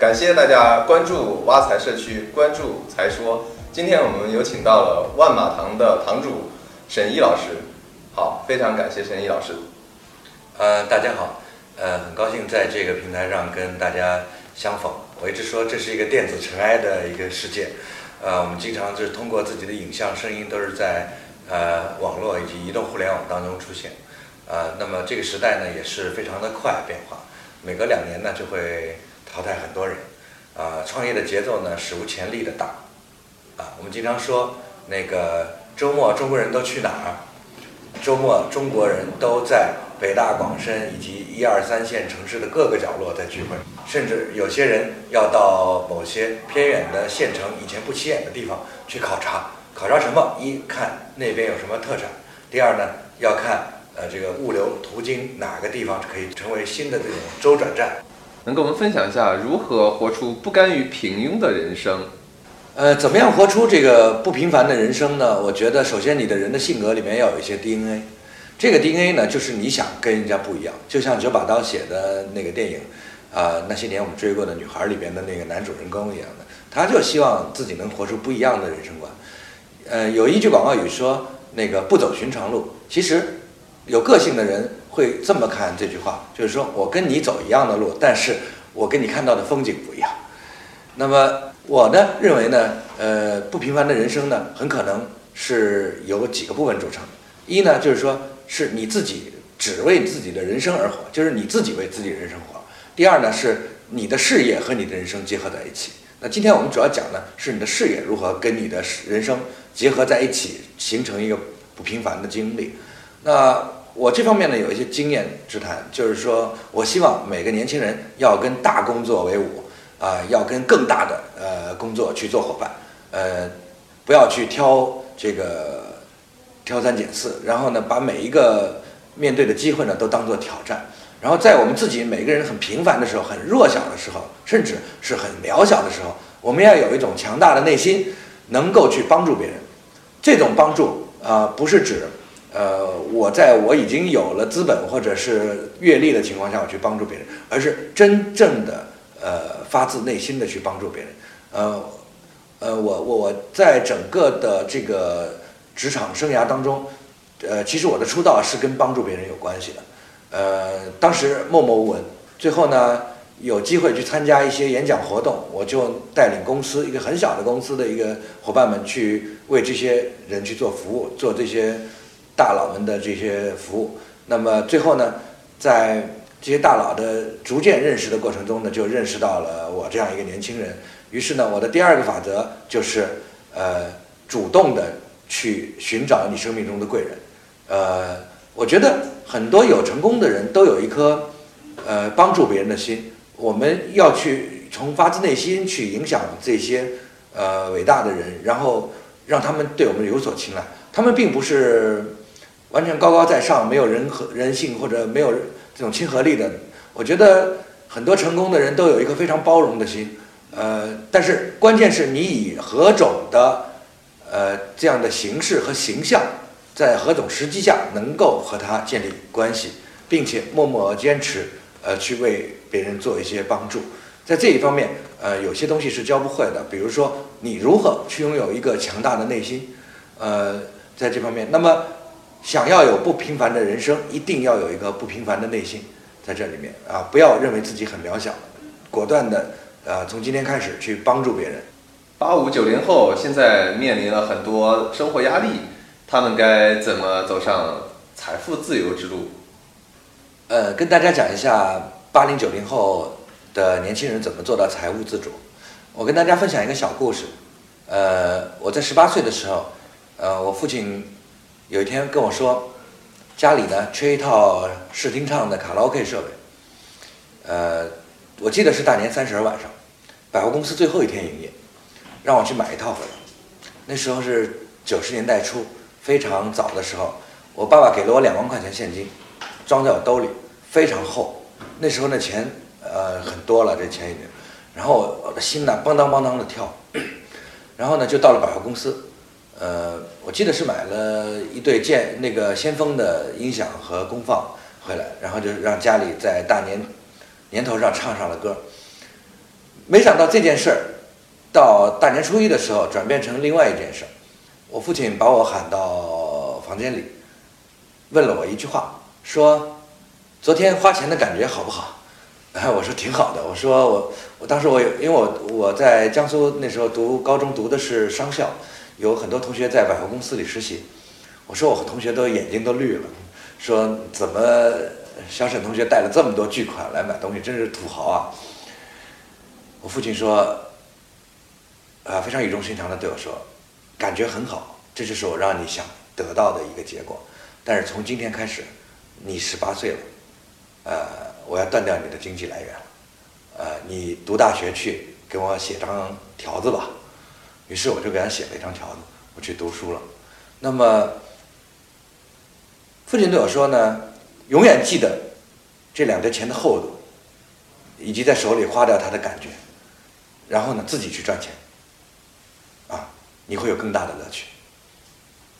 感谢大家关注挖财社区，关注财说。今天我们有请到了万马堂的堂主沈毅老师，好，非常感谢沈毅老师。呃，大家好，呃，很高兴在这个平台上跟大家相逢。我一直说这是一个电子尘埃的一个世界，呃，我们经常就是通过自己的影像、声音都是在呃网络以及移动互联网当中出现，呃，那么这个时代呢也是非常的快变化，每隔两年呢就会淘汰很多人，啊，创业的节奏呢史无前例的大。啊，我们经常说那个周末中国人都去哪儿？周末中国人都在北大、广深以及一二三线城市的各个角落在聚会，甚至有些人要到某些偏远的县城以前不起眼的地方去考察。考察什么？一看那边有什么特产；第二呢，要看呃这个物流途经哪个地方可以成为新的这种周转站。能跟我们分享一下如何活出不甘于平庸的人生？呃，怎么样活出这个不平凡的人生呢？我觉得，首先你的人的性格里面要有一些 DNA，这个 DNA 呢，就是你想跟人家不一样。就像九把刀写的那个电影，啊，那些年我们追过的女孩里边的那个男主人公一样的，他就希望自己能活出不一样的人生观。呃，有一句广告语说，那个不走寻常路。其实，有个性的人会这么看这句话，就是说我跟你走一样的路，但是我跟你看到的风景不一样。那么。我呢认为呢，呃，不平凡的人生呢，很可能是由几个部分组成。一呢，就是说是你自己只为自己的人生而活，就是你自己为自己人生活。第二呢，是你的事业和你的人生结合在一起。那今天我们主要讲的是你的事业如何跟你的人生结合在一起，形成一个不平凡的经历。那我这方面呢有一些经验之谈，就是说我希望每个年轻人要跟大工作为伍。啊，要跟更大的呃工作去做伙伴，呃，不要去挑这个挑三拣四，然后呢，把每一个面对的机会呢都当做挑战，然后在我们自己每个人很平凡的时候、很弱小的时候，甚至是很渺小的时候，我们要有一种强大的内心，能够去帮助别人。这种帮助啊，不是指呃我在我已经有了资本或者是阅历的情况下我去帮助别人，而是真正的。呃，发自内心的去帮助别人，呃，呃，我我我在整个的这个职场生涯当中，呃，其实我的出道是跟帮助别人有关系的，呃，当时默默无闻，最后呢有机会去参加一些演讲活动，我就带领公司一个很小的公司的一个伙伴们去为这些人去做服务，做这些大佬们的这些服务，那么最后呢，在。这些大佬的逐渐认识的过程中呢，就认识到了我这样一个年轻人。于是呢，我的第二个法则就是，呃，主动的去寻找你生命中的贵人。呃，我觉得很多有成功的人都有一颗，呃，帮助别人的心。我们要去从发自内心去影响这些，呃，伟大的人，然后让他们对我们有所青睐。他们并不是完全高高在上，没有人和人性或者没有。这种亲和力的，我觉得很多成功的人都有一颗非常包容的心，呃，但是关键是你以何种的，呃，这样的形式和形象，在何种时机下能够和他建立关系，并且默默坚持，呃，去为别人做一些帮助，在这一方面，呃，有些东西是教不会的，比如说你如何去拥有一个强大的内心，呃，在这方面，那么。想要有不平凡的人生，一定要有一个不平凡的内心，在这里面啊，不要认为自己很渺小，果断的呃，从今天开始去帮助别人。八五九零后现在面临了很多生活压力，他们该怎么走上财富自由之路？呃，跟大家讲一下八零九零后的年轻人怎么做到财务自主。我跟大家分享一个小故事。呃，我在十八岁的时候，呃，我父亲。有一天跟我说，家里呢缺一套视听唱的卡拉 OK 设备，呃，我记得是大年三十晚上，百货公司最后一天营业，让我去买一套回来。那时候是九十年代初，非常早的时候，我爸爸给了我两万块钱现金，装在我兜里，非常厚。那时候那钱呃很多了，这钱已经，然后我的心呢邦当邦当的跳，然后呢就到了百货公司。呃，我记得是买了一对剑那个先锋的音响和功放回来，然后就让家里在大年年头上唱上了歌。没想到这件事儿到大年初一的时候转变成另外一件事儿。我父亲把我喊到房间里，问了我一句话，说：“昨天花钱的感觉好不好？” 我说：“挺好的。”我说：“我我当时我因为我我在江苏那时候读高中读的是商校，有很多同学在百货公司里实习。我说我同学都眼睛都绿了，说怎么小沈同学带了这么多巨款来买东西，真是土豪啊！”我父亲说：“啊，非常语重心长的对我说。”感觉很好，这就是我让你想得到的一个结果。但是从今天开始，你十八岁了，呃，我要断掉你的经济来源了。呃，你读大学去给我写张条子吧。于是我就给他写了一张条子，我去读书了。那么，父亲对我说呢，永远记得这两叠钱的厚度，以及在手里花掉它的感觉，然后呢，自己去赚钱。啊你会有更大的乐趣。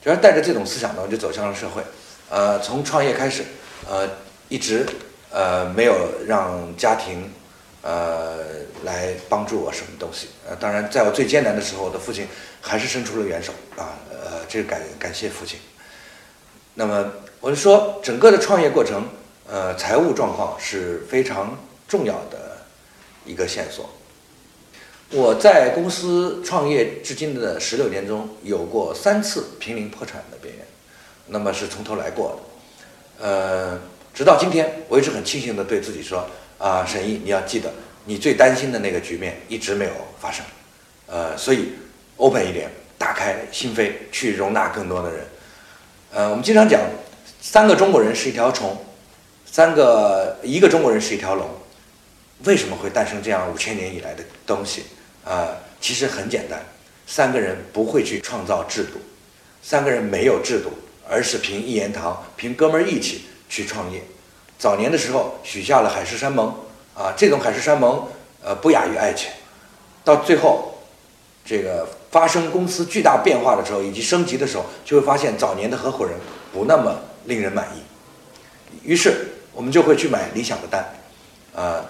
主要带着这种思想呢，我就走向了社会。呃，从创业开始，呃，一直呃没有让家庭呃来帮助我什么东西。呃，当然，在我最艰难的时候，我的父亲还是伸出了援手啊。呃，这个感感谢父亲。那么，我就说，整个的创业过程，呃，财务状况是非常重要的一个线索。我在公司创业至今的十六年中，有过三次濒临破产的边缘，那么是从头来过的。呃，直到今天，我一直很庆幸的对自己说：啊，沈毅，你要记得，你最担心的那个局面一直没有发生。呃，所以 open 一点，打开心扉，去容纳更多的人。呃，我们经常讲，三个中国人是一条虫，三个一个中国人是一条龙。为什么会诞生这样五千年以来的东西？啊，其实很简单，三个人不会去创造制度，三个人没有制度，而是凭一言堂，凭哥们儿义气去创业。早年的时候许下了海誓山盟，啊，这种海誓山盟，呃，不亚于爱情。到最后，这个发生公司巨大变化的时候，以及升级的时候，就会发现早年的合伙人不那么令人满意。于是我们就会去买理想的单，啊，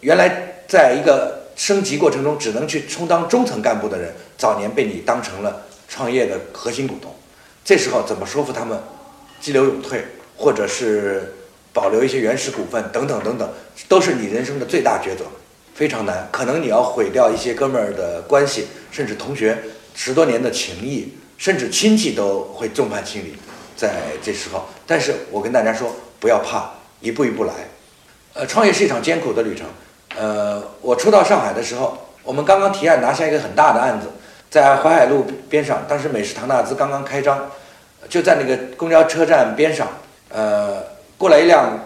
原来在一个。升级过程中只能去充当中层干部的人，早年被你当成了创业的核心股东，这时候怎么说服他们激流勇退，或者是保留一些原始股份等等等等，都是你人生的最大抉择，非常难。可能你要毁掉一些哥们儿的关系，甚至同学十多年的情谊，甚至亲戚都会众叛亲离，在这时候。但是我跟大家说，不要怕，一步一步来。呃，创业是一场艰苦的旅程。呃，我初到上海的时候，我们刚刚提案拿下一个很大的案子，在淮海路边上，当时美食唐纳兹刚刚开张，就在那个公交车站边上，呃，过来一辆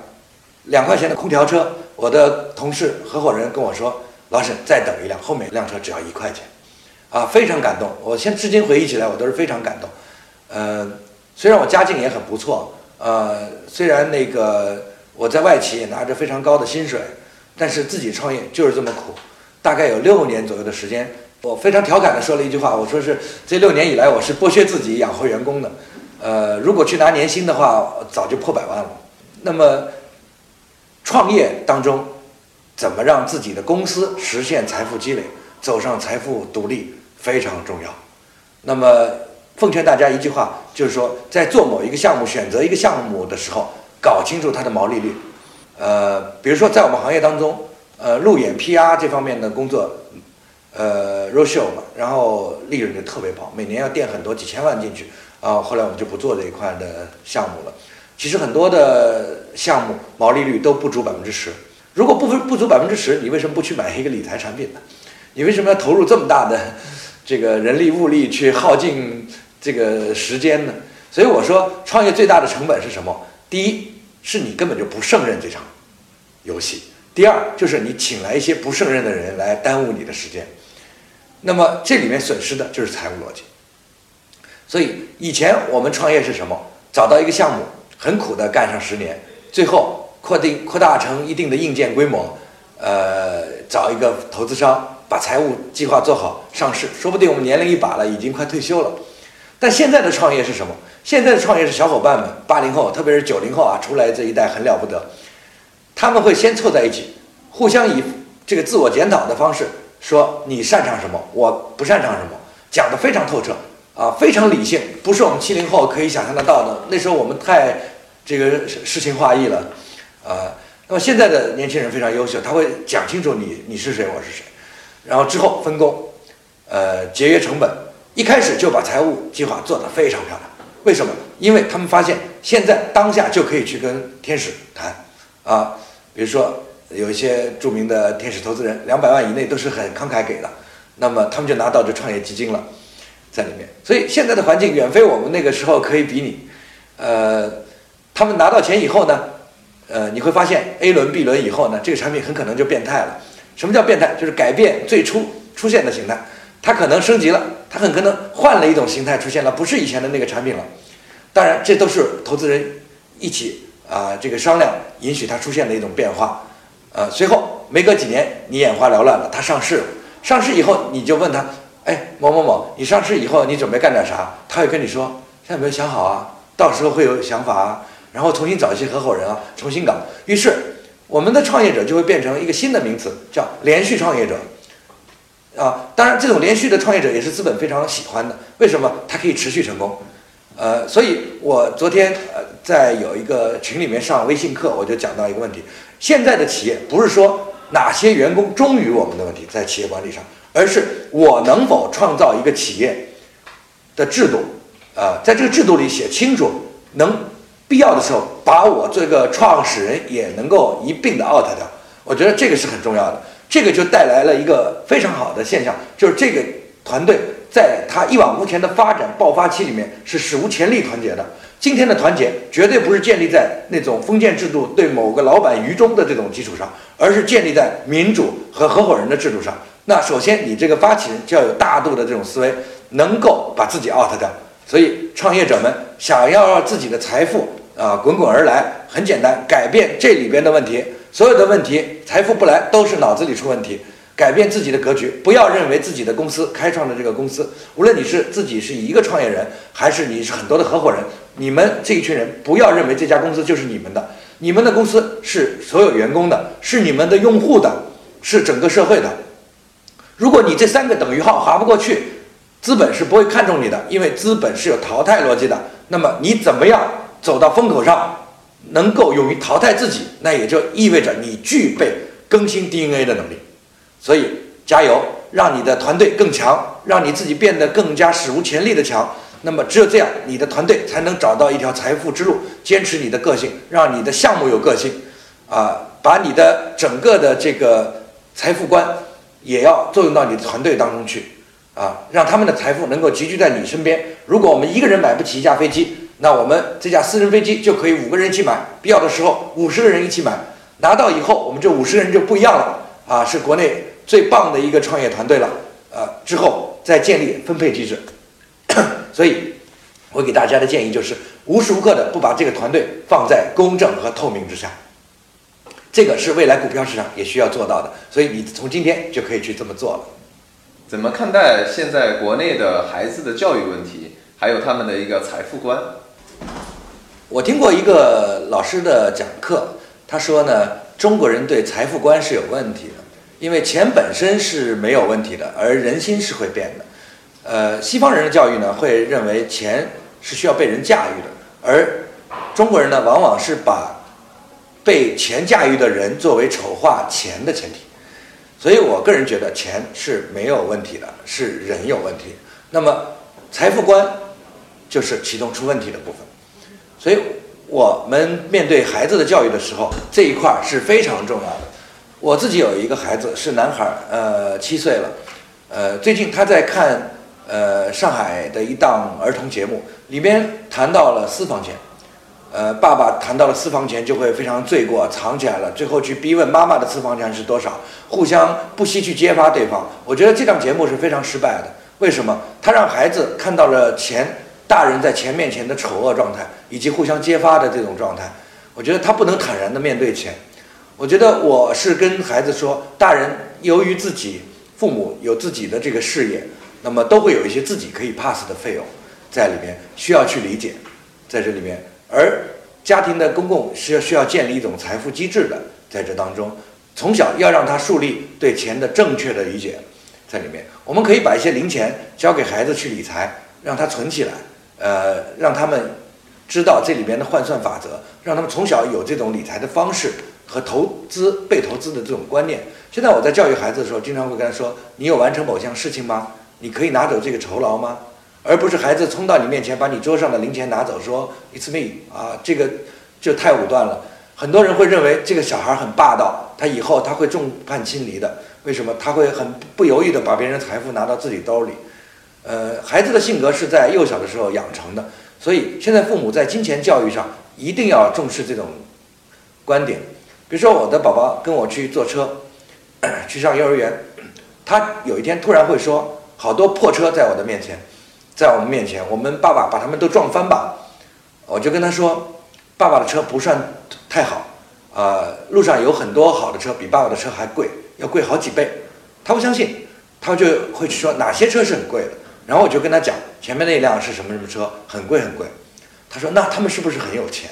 两块钱的空调车，我的同事合伙人跟我说：“老沈，再等一辆，后面一辆车只要一块钱。”啊，非常感动。我现至今回忆起来，我都是非常感动。呃，虽然我家境也很不错，呃，虽然那个我在外企也拿着非常高的薪水。但是自己创业就是这么苦，大概有六年左右的时间，我非常调侃的说了一句话，我说是这六年以来我是剥削自己养活员工的，呃，如果去拿年薪的话，早就破百万了。那么，创业当中，怎么让自己的公司实现财富积累，走上财富独立非常重要。那么，奉劝大家一句话，就是说，在做某一个项目、选择一个项目的时候，搞清楚它的毛利率。呃，比如说在我们行业当中，呃，路演 PR 这方面的工作，呃 r o s h o 嘛，然后利润就特别薄，每年要垫很多几千万进去，啊，后来我们就不做这一块的项目了。其实很多的项目毛利率都不足百分之十，如果不不足百分之十，你为什么不去买一个理财产品呢？你为什么要投入这么大的这个人力物力去耗尽这个时间呢？所以我说，创业最大的成本是什么？第一。是你根本就不胜任这场游戏。第二，就是你请来一些不胜任的人来耽误你的时间。那么这里面损失的就是财务逻辑。所以以前我们创业是什么？找到一个项目，很苦的干上十年，最后扩定扩大成一定的硬件规模，呃，找一个投资商把财务计划做好，上市，说不定我们年龄一把了，已经快退休了。但现在的创业是什么？现在的创业是小伙伴们，八零后，特别是九零后啊，出来这一代很了不得。他们会先凑在一起，互相以这个自我检讨的方式，说你擅长什么，我不擅长什么，讲得非常透彻啊，非常理性，不是我们七零后可以想象得到的。那时候我们太这个诗情画意了啊。那么现在的年轻人非常优秀，他会讲清楚你你是谁，我是谁，然后之后分工，呃，节约成本，一开始就把财务计划做得非常漂亮。为什么？因为他们发现现在当下就可以去跟天使谈啊，比如说。有一些著名的天使投资人，两百万以内都是很慷慨给的，那么他们就拿到这创业基金了，在里面。所以现在的环境远非我们那个时候可以比拟。呃，他们拿到钱以后呢，呃，你会发现 A 轮、B 轮以后呢，这个产品很可能就变态了。什么叫变态？就是改变最初出现的形态，它可能升级了，它很可能换了一种形态出现了，不是以前的那个产品了。当然，这都是投资人一起啊这个商量，允许它出现的一种变化。呃，随后没隔几年，你眼花缭乱了，它上市了。上市以后，你就问他，哎，某某某，你上市以后你准备干点啥？他会跟你说，现在没有想好啊，到时候会有想法啊，然后重新找一些合伙人啊，重新搞。于是，我们的创业者就会变成一个新的名词，叫连续创业者。啊，当然，这种连续的创业者也是资本非常喜欢的。为什么？它可以持续成功。呃，所以我昨天呃在有一个群里面上微信课，我就讲到一个问题。现在的企业不是说哪些员工忠于我们的问题，在企业管理上，而是我能否创造一个企业的制度，啊，在这个制度里写清楚，能必要的时候把我这个创始人也能够一并的 out 掉。我觉得这个是很重要的，这个就带来了一个非常好的现象，就是这个团队在他一往无前的发展爆发期里面是史无前例团结的。今天的团结绝对不是建立在那种封建制度对某个老板愚忠的这种基础上，而是建立在民主和合伙人的制度上。那首先，你这个发起人就要有大度的这种思维，能够把自己 out 掉。所以，创业者们想要让自己的财富啊滚滚而来，很简单，改变这里边的问题。所有的问题，财富不来都是脑子里出问题。改变自己的格局，不要认为自己的公司开创的这个公司，无论你是自己是一个创业人，还是你是很多的合伙人，你们这一群人不要认为这家公司就是你们的，你们的公司是所有员工的，是你们的用户的，是整个社会的。如果你这三个等于号划不过去，资本是不会看重你的，因为资本是有淘汰逻辑的。那么你怎么样走到风口上，能够勇于淘汰自己，那也就意味着你具备更新 DNA 的能力。所以加油，让你的团队更强，让你自己变得更加史无前例的强。那么只有这样，你的团队才能找到一条财富之路，坚持你的个性，让你的项目有个性，啊，把你的整个的这个财富观也要作用到你的团队当中去，啊，让他们的财富能够集聚在你身边。如果我们一个人买不起一架飞机，那我们这架私人飞机就可以五个人一起买，必要的时候五十个人一起买。拿到以后，我们这五十个人就不一样了，啊，是国内。最棒的一个创业团队了，呃，之后再建立分配机制。所以，我给大家的建议就是，无时无刻的不把这个团队放在公正和透明之下。这个是未来股票市场也需要做到的。所以，你从今天就可以去这么做了。怎么看待现在国内的孩子的教育问题，还有他们的一个财富观？我听过一个老师的讲课，他说呢，中国人对财富观是有问题的。因为钱本身是没有问题的，而人心是会变的。呃，西方人的教育呢，会认为钱是需要被人驾驭的，而中国人呢，往往是把被钱驾驭的人作为丑化钱的前提。所以我个人觉得钱是没有问题的，是人有问题。那么财富观就是其中出问题的部分。所以我们面对孩子的教育的时候，这一块是非常重要的。我自己有一个孩子是男孩，呃，七岁了，呃，最近他在看呃上海的一档儿童节目，里边谈到了私房钱，呃，爸爸谈到了私房钱就会非常罪过，藏起来了，最后去逼问妈妈的私房钱是多少，互相不惜去揭发对方。我觉得这档节目是非常失败的，为什么？他让孩子看到了钱，大人在钱面前的丑恶状态，以及互相揭发的这种状态。我觉得他不能坦然的面对钱。我觉得我是跟孩子说，大人由于自己父母有自己的这个事业，那么都会有一些自己可以 pass 的费用在里面，需要去理解，在这里面。而家庭的公共是需要建立一种财富机制的，在这当中，从小要让他树立对钱的正确的理解，在里面，我们可以把一些零钱交给孩子去理财，让他存起来，呃，让他们知道这里面的换算法则，让他们从小有这种理财的方式和投资被投资的这种观念。现在我在教育孩子的时候，经常会跟他说：“你有完成某项事情吗？你可以拿走这个酬劳吗？”而不是孩子冲到你面前把你桌上的零钱拿走，说 “It's me” 啊，这个就太武断了。很多人会认为这个小孩很霸道，他以后他会众叛亲离的。为什么？他会很不犹豫地把别人财富拿到自己兜里。呃，孩子的性格是在幼小的时候养成的，所以现在父母在金钱教育上一定要重视这种观点。比如说，我的宝宝跟我去坐车，去上幼儿园，他有一天突然会说：“好多破车在我的面前，在我们面前，我们爸爸把他们都撞翻吧。”我就跟他说：“爸爸的车不算。”太好，呃，路上有很多好的车，比爸爸的车还贵，要贵好几倍。他不相信，他就会去说哪些车是很贵的。然后我就跟他讲，前面那辆是什么什么车，很贵很贵。他说那他们是不是很有钱？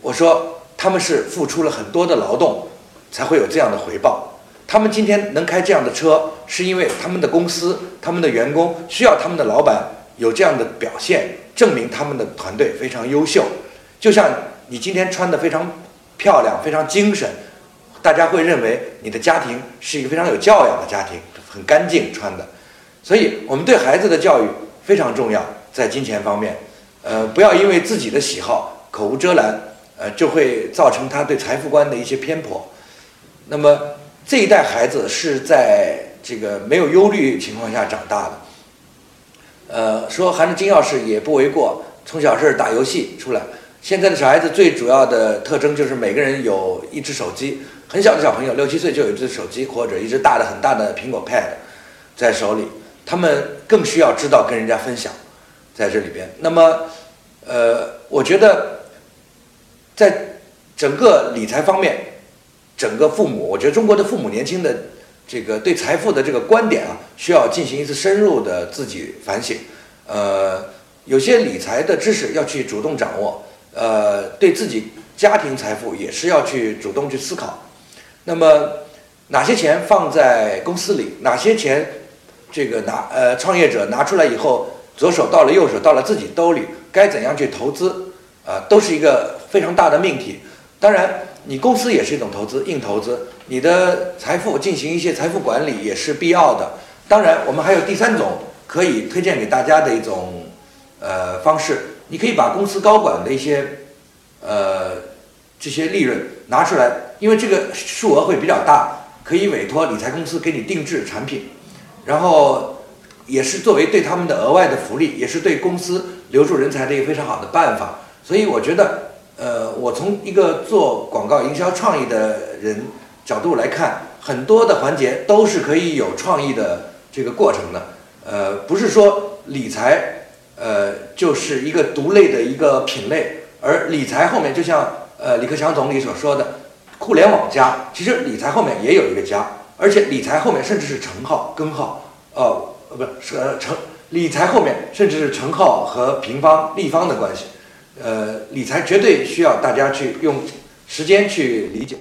我说他们是付出了很多的劳动，才会有这样的回报。他们今天能开这样的车，是因为他们的公司、他们的员工需要他们的老板有这样的表现，证明他们的团队非常优秀。就像。你今天穿的非常漂亮，非常精神，大家会认为你的家庭是一个非常有教养的家庭，很干净穿的。所以，我们对孩子的教育非常重要，在金钱方面，呃，不要因为自己的喜好口无遮拦，呃，就会造成他对财富观的一些偏颇。那么，这一代孩子是在这个没有忧虑情况下长大的，呃，说含着金钥匙也不为过，从小是打游戏出来。现在的小孩子最主要的特征就是每个人有一只手机，很小的小朋友六七岁就有一只手机或者一只大的很大的苹果 Pad 在手里，他们更需要知道跟人家分享，在这里边。那么，呃，我觉得在整个理财方面，整个父母，我觉得中国的父母年轻的这个对财富的这个观点啊，需要进行一次深入的自己反省。呃，有些理财的知识要去主动掌握。呃，对自己家庭财富也是要去主动去思考。那么，哪些钱放在公司里，哪些钱这个拿呃创业者拿出来以后，左手到了右手到了自己兜里，该怎样去投资？啊，都是一个非常大的命题。当然，你公司也是一种投资，硬投资。你的财富进行一些财富管理也是必要的。当然，我们还有第三种可以推荐给大家的一种呃方式。你可以把公司高管的一些，呃，这些利润拿出来，因为这个数额会比较大，可以委托理财公司给你定制产品，然后也是作为对他们的额外的福利，也是对公司留住人才的一个非常好的办法。所以我觉得，呃，我从一个做广告营销创意的人角度来看，很多的环节都是可以有创意的这个过程的，呃，不是说理财。呃，就是一个独类的一个品类，而理财后面就像呃李克强总理所说的，互联网加，其实理财后面也有一个加，而且理财后面甚至是乘号、根号，哦，呃，不是呃乘理财后面甚至是乘号和平方、立方的关系，呃，理财绝对需要大家去用时间去理解。